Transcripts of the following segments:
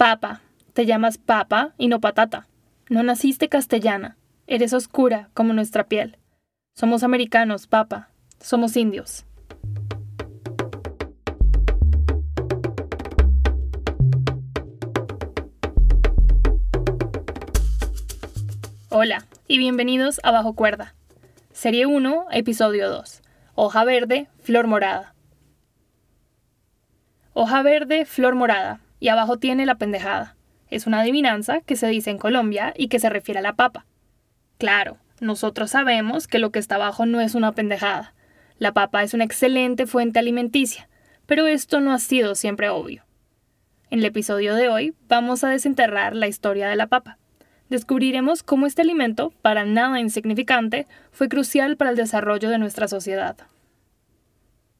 Papa, te llamas papa y no patata. No naciste castellana. Eres oscura como nuestra piel. Somos americanos, papa. Somos indios. Hola y bienvenidos a Bajo Cuerda. Serie 1, episodio 2. Hoja verde, flor morada. Hoja verde, flor morada, y abajo tiene la pendejada. Es una adivinanza que se dice en Colombia y que se refiere a la papa. Claro, nosotros sabemos que lo que está abajo no es una pendejada. La papa es una excelente fuente alimenticia, pero esto no ha sido siempre obvio. En el episodio de hoy vamos a desenterrar la historia de la papa. Descubriremos cómo este alimento, para nada insignificante, fue crucial para el desarrollo de nuestra sociedad.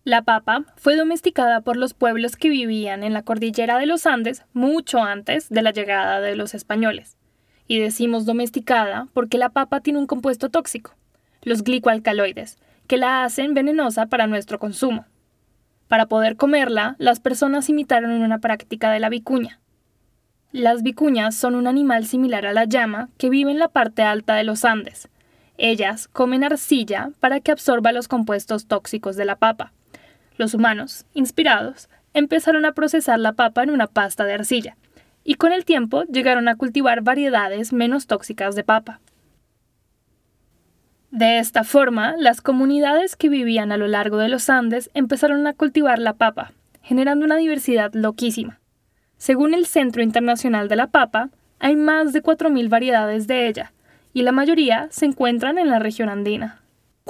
La papa fue domesticada por los pueblos que vivían en la cordillera de los Andes mucho antes de la llegada de los españoles. Y decimos domesticada porque la papa tiene un compuesto tóxico, los glicoalcaloides, que la hacen venenosa para nuestro consumo. Para poder comerla, las personas imitaron una práctica de la vicuña. Las vicuñas son un animal similar a la llama que vive en la parte alta de los Andes. Ellas comen arcilla para que absorba los compuestos tóxicos de la papa. Los humanos, inspirados, empezaron a procesar la papa en una pasta de arcilla, y con el tiempo llegaron a cultivar variedades menos tóxicas de papa. De esta forma, las comunidades que vivían a lo largo de los Andes empezaron a cultivar la papa, generando una diversidad loquísima. Según el Centro Internacional de la Papa, hay más de 4.000 variedades de ella, y la mayoría se encuentran en la región andina.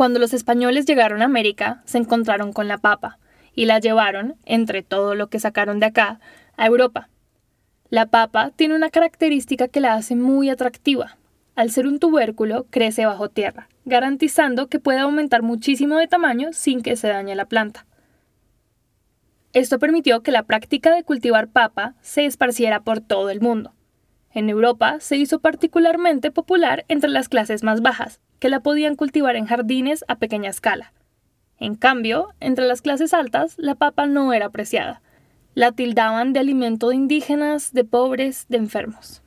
Cuando los españoles llegaron a América, se encontraron con la papa y la llevaron, entre todo lo que sacaron de acá, a Europa. La papa tiene una característica que la hace muy atractiva. Al ser un tubérculo, crece bajo tierra, garantizando que puede aumentar muchísimo de tamaño sin que se dañe la planta. Esto permitió que la práctica de cultivar papa se esparciera por todo el mundo. En Europa se hizo particularmente popular entre las clases más bajas, que la podían cultivar en jardines a pequeña escala. En cambio, entre las clases altas, la papa no era apreciada. La tildaban de alimento de indígenas, de pobres, de enfermos.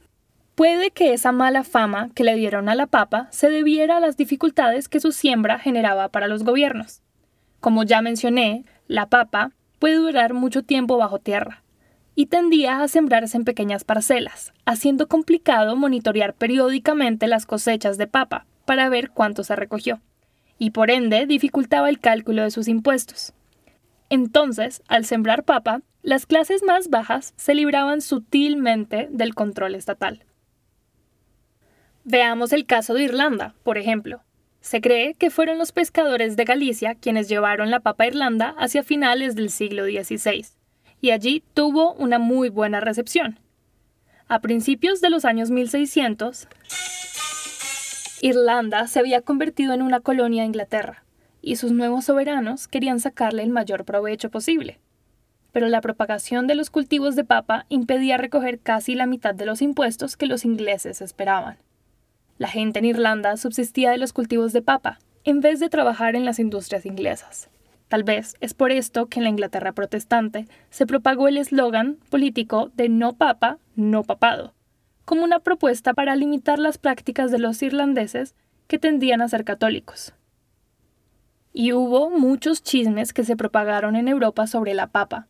Puede que esa mala fama que le dieron a la papa se debiera a las dificultades que su siembra generaba para los gobiernos. Como ya mencioné, la papa puede durar mucho tiempo bajo tierra y tendía a sembrarse en pequeñas parcelas, haciendo complicado monitorear periódicamente las cosechas de papa para ver cuánto se recogió, y por ende dificultaba el cálculo de sus impuestos. Entonces, al sembrar papa, las clases más bajas se libraban sutilmente del control estatal. Veamos el caso de Irlanda, por ejemplo. Se cree que fueron los pescadores de Galicia quienes llevaron la papa a Irlanda hacia finales del siglo XVI, y allí tuvo una muy buena recepción. A principios de los años 1600, Irlanda se había convertido en una colonia de Inglaterra, y sus nuevos soberanos querían sacarle el mayor provecho posible. Pero la propagación de los cultivos de papa impedía recoger casi la mitad de los impuestos que los ingleses esperaban. La gente en Irlanda subsistía de los cultivos de papa, en vez de trabajar en las industrias inglesas. Tal vez es por esto que en la Inglaterra protestante se propagó el eslogan político de no papa, no papado, como una propuesta para limitar las prácticas de los irlandeses que tendían a ser católicos. Y hubo muchos chismes que se propagaron en Europa sobre la papa,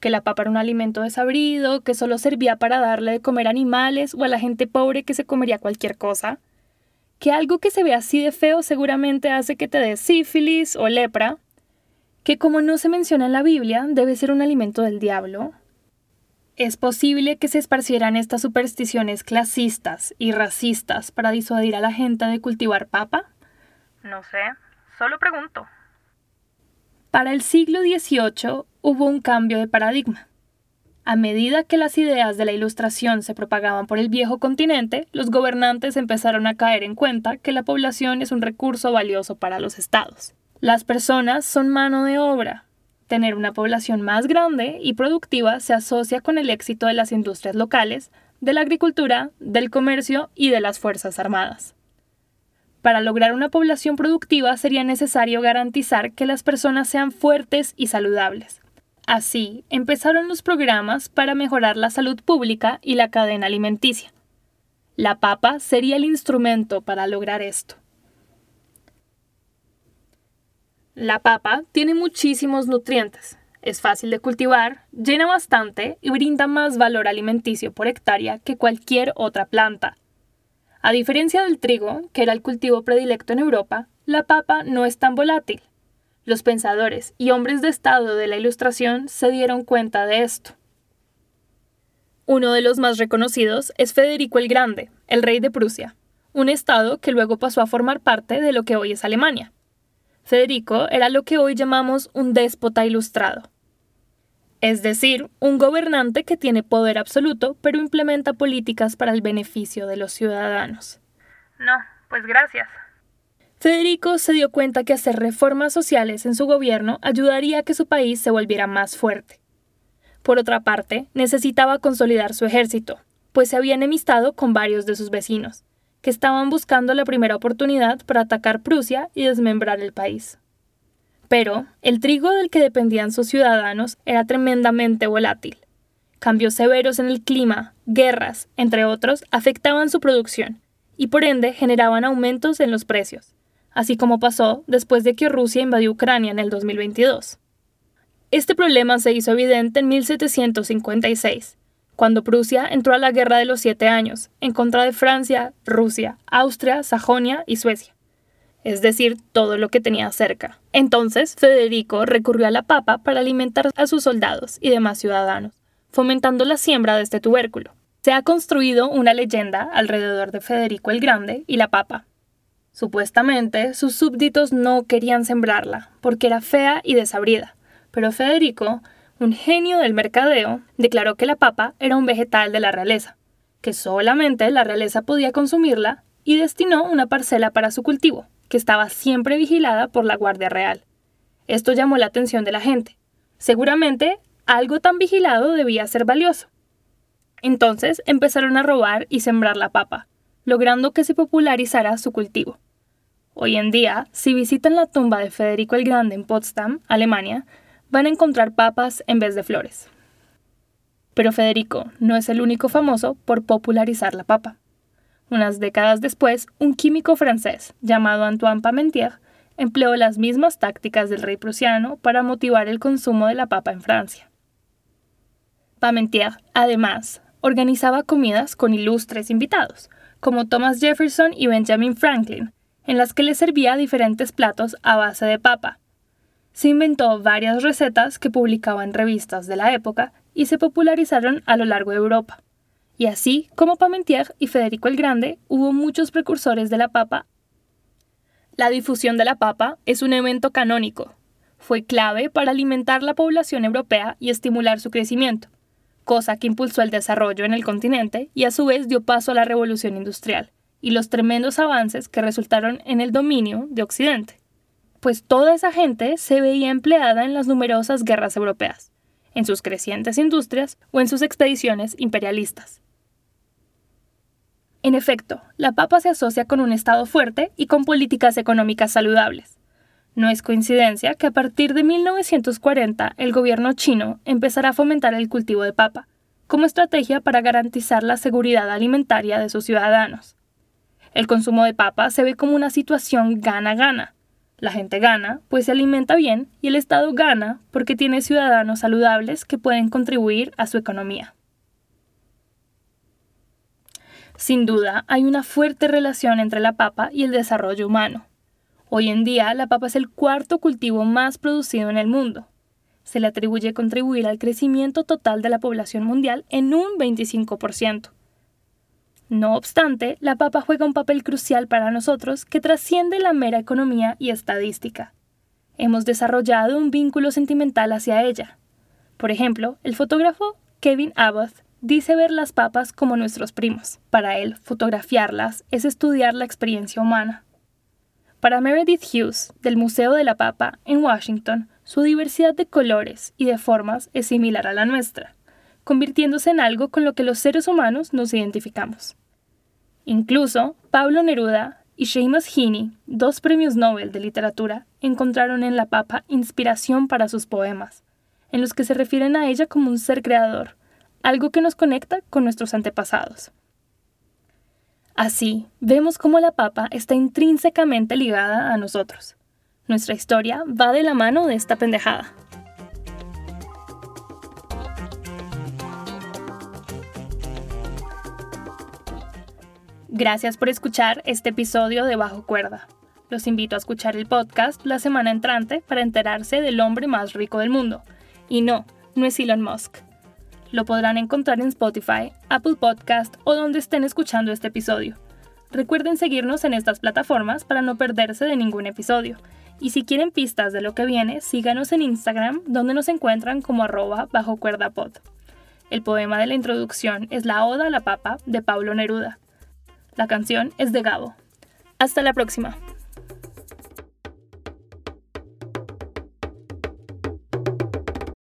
que la papa era un alimento desabrido, que solo servía para darle de comer animales o a la gente pobre que se comería cualquier cosa, que algo que se ve así de feo seguramente hace que te dé sífilis o lepra, que como no se menciona en la Biblia, debe ser un alimento del diablo, ¿Es posible que se esparcieran estas supersticiones clasistas y racistas para disuadir a la gente de cultivar papa? No sé, solo pregunto. Para el siglo XVIII hubo un cambio de paradigma. A medida que las ideas de la Ilustración se propagaban por el viejo continente, los gobernantes empezaron a caer en cuenta que la población es un recurso valioso para los estados. Las personas son mano de obra, Tener una población más grande y productiva se asocia con el éxito de las industrias locales, de la agricultura, del comercio y de las Fuerzas Armadas. Para lograr una población productiva sería necesario garantizar que las personas sean fuertes y saludables. Así empezaron los programas para mejorar la salud pública y la cadena alimenticia. La papa sería el instrumento para lograr esto. La papa tiene muchísimos nutrientes, es fácil de cultivar, llena bastante y brinda más valor alimenticio por hectárea que cualquier otra planta. A diferencia del trigo, que era el cultivo predilecto en Europa, la papa no es tan volátil. Los pensadores y hombres de Estado de la Ilustración se dieron cuenta de esto. Uno de los más reconocidos es Federico el Grande, el rey de Prusia, un estado que luego pasó a formar parte de lo que hoy es Alemania. Federico era lo que hoy llamamos un déspota ilustrado. Es decir, un gobernante que tiene poder absoluto, pero implementa políticas para el beneficio de los ciudadanos. No, pues gracias. Federico se dio cuenta que hacer reformas sociales en su gobierno ayudaría a que su país se volviera más fuerte. Por otra parte, necesitaba consolidar su ejército, pues se había enemistado con varios de sus vecinos, que estaban buscando la primera oportunidad para atacar Prusia y desmembrar el país. Pero el trigo del que dependían sus ciudadanos era tremendamente volátil. Cambios severos en el clima, guerras, entre otros, afectaban su producción y por ende generaban aumentos en los precios así como pasó después de que Rusia invadió Ucrania en el 2022. Este problema se hizo evidente en 1756, cuando Prusia entró a la Guerra de los Siete Años en contra de Francia, Rusia, Austria, Sajonia y Suecia, es decir, todo lo que tenía cerca. Entonces, Federico recurrió a la papa para alimentar a sus soldados y demás ciudadanos, fomentando la siembra de este tubérculo. Se ha construido una leyenda alrededor de Federico el Grande y la papa, Supuestamente, sus súbditos no querían sembrarla, porque era fea y desabrida, pero Federico, un genio del mercadeo, declaró que la papa era un vegetal de la realeza, que solamente la realeza podía consumirla, y destinó una parcela para su cultivo, que estaba siempre vigilada por la Guardia Real. Esto llamó la atención de la gente. Seguramente algo tan vigilado debía ser valioso. Entonces empezaron a robar y sembrar la papa, logrando que se popularizara su cultivo. Hoy en día, si visitan la tumba de Federico el Grande en Potsdam, Alemania, van a encontrar papas en vez de flores. Pero Federico no es el único famoso por popularizar la papa. Unas décadas después, un químico francés llamado Antoine Parmentier empleó las mismas tácticas del rey prusiano para motivar el consumo de la papa en Francia. Parmentier, además, organizaba comidas con ilustres invitados, como Thomas Jefferson y Benjamin Franklin, en las que le servía diferentes platos a base de papa. Se inventó varias recetas que publicaba en revistas de la época y se popularizaron a lo largo de Europa. Y así como Pamentier y Federico el Grande, hubo muchos precursores de la papa. La difusión de la papa es un evento canónico. Fue clave para alimentar la población europea y estimular su crecimiento, cosa que impulsó el desarrollo en el continente y a su vez dio paso a la revolución industrial y los tremendos avances que resultaron en el dominio de Occidente, pues toda esa gente se veía empleada en las numerosas guerras europeas, en sus crecientes industrias o en sus expediciones imperialistas. En efecto, la papa se asocia con un Estado fuerte y con políticas económicas saludables. No es coincidencia que a partir de 1940 el gobierno chino empezará a fomentar el cultivo de papa, como estrategia para garantizar la seguridad alimentaria de sus ciudadanos. El consumo de papa se ve como una situación gana-gana. La gente gana, pues se alimenta bien, y el Estado gana porque tiene ciudadanos saludables que pueden contribuir a su economía. Sin duda, hay una fuerte relación entre la papa y el desarrollo humano. Hoy en día, la papa es el cuarto cultivo más producido en el mundo. Se le atribuye contribuir al crecimiento total de la población mundial en un 25%. No obstante, la papa juega un papel crucial para nosotros que trasciende la mera economía y estadística. Hemos desarrollado un vínculo sentimental hacia ella. Por ejemplo, el fotógrafo Kevin Abbott dice ver las papas como nuestros primos. Para él, fotografiarlas es estudiar la experiencia humana. Para Meredith Hughes, del Museo de la Papa, en Washington, su diversidad de colores y de formas es similar a la nuestra, convirtiéndose en algo con lo que los seres humanos nos identificamos. Incluso Pablo Neruda y Seamus Heaney, dos premios Nobel de literatura, encontraron en la papa inspiración para sus poemas, en los que se refieren a ella como un ser creador, algo que nos conecta con nuestros antepasados. Así, vemos cómo la papa está intrínsecamente ligada a nosotros. Nuestra historia va de la mano de esta pendejada. Gracias por escuchar este episodio de Bajo Cuerda. Los invito a escuchar el podcast la semana entrante para enterarse del hombre más rico del mundo. Y no, no es Elon Musk. Lo podrán encontrar en Spotify, Apple Podcast o donde estén escuchando este episodio. Recuerden seguirnos en estas plataformas para no perderse de ningún episodio. Y si quieren pistas de lo que viene, síganos en Instagram, donde nos encuentran como arroba bajo cuerda pod. El poema de la introducción es La Oda a la Papa de Pablo Neruda. La canción es de Gabo. Hasta la próxima.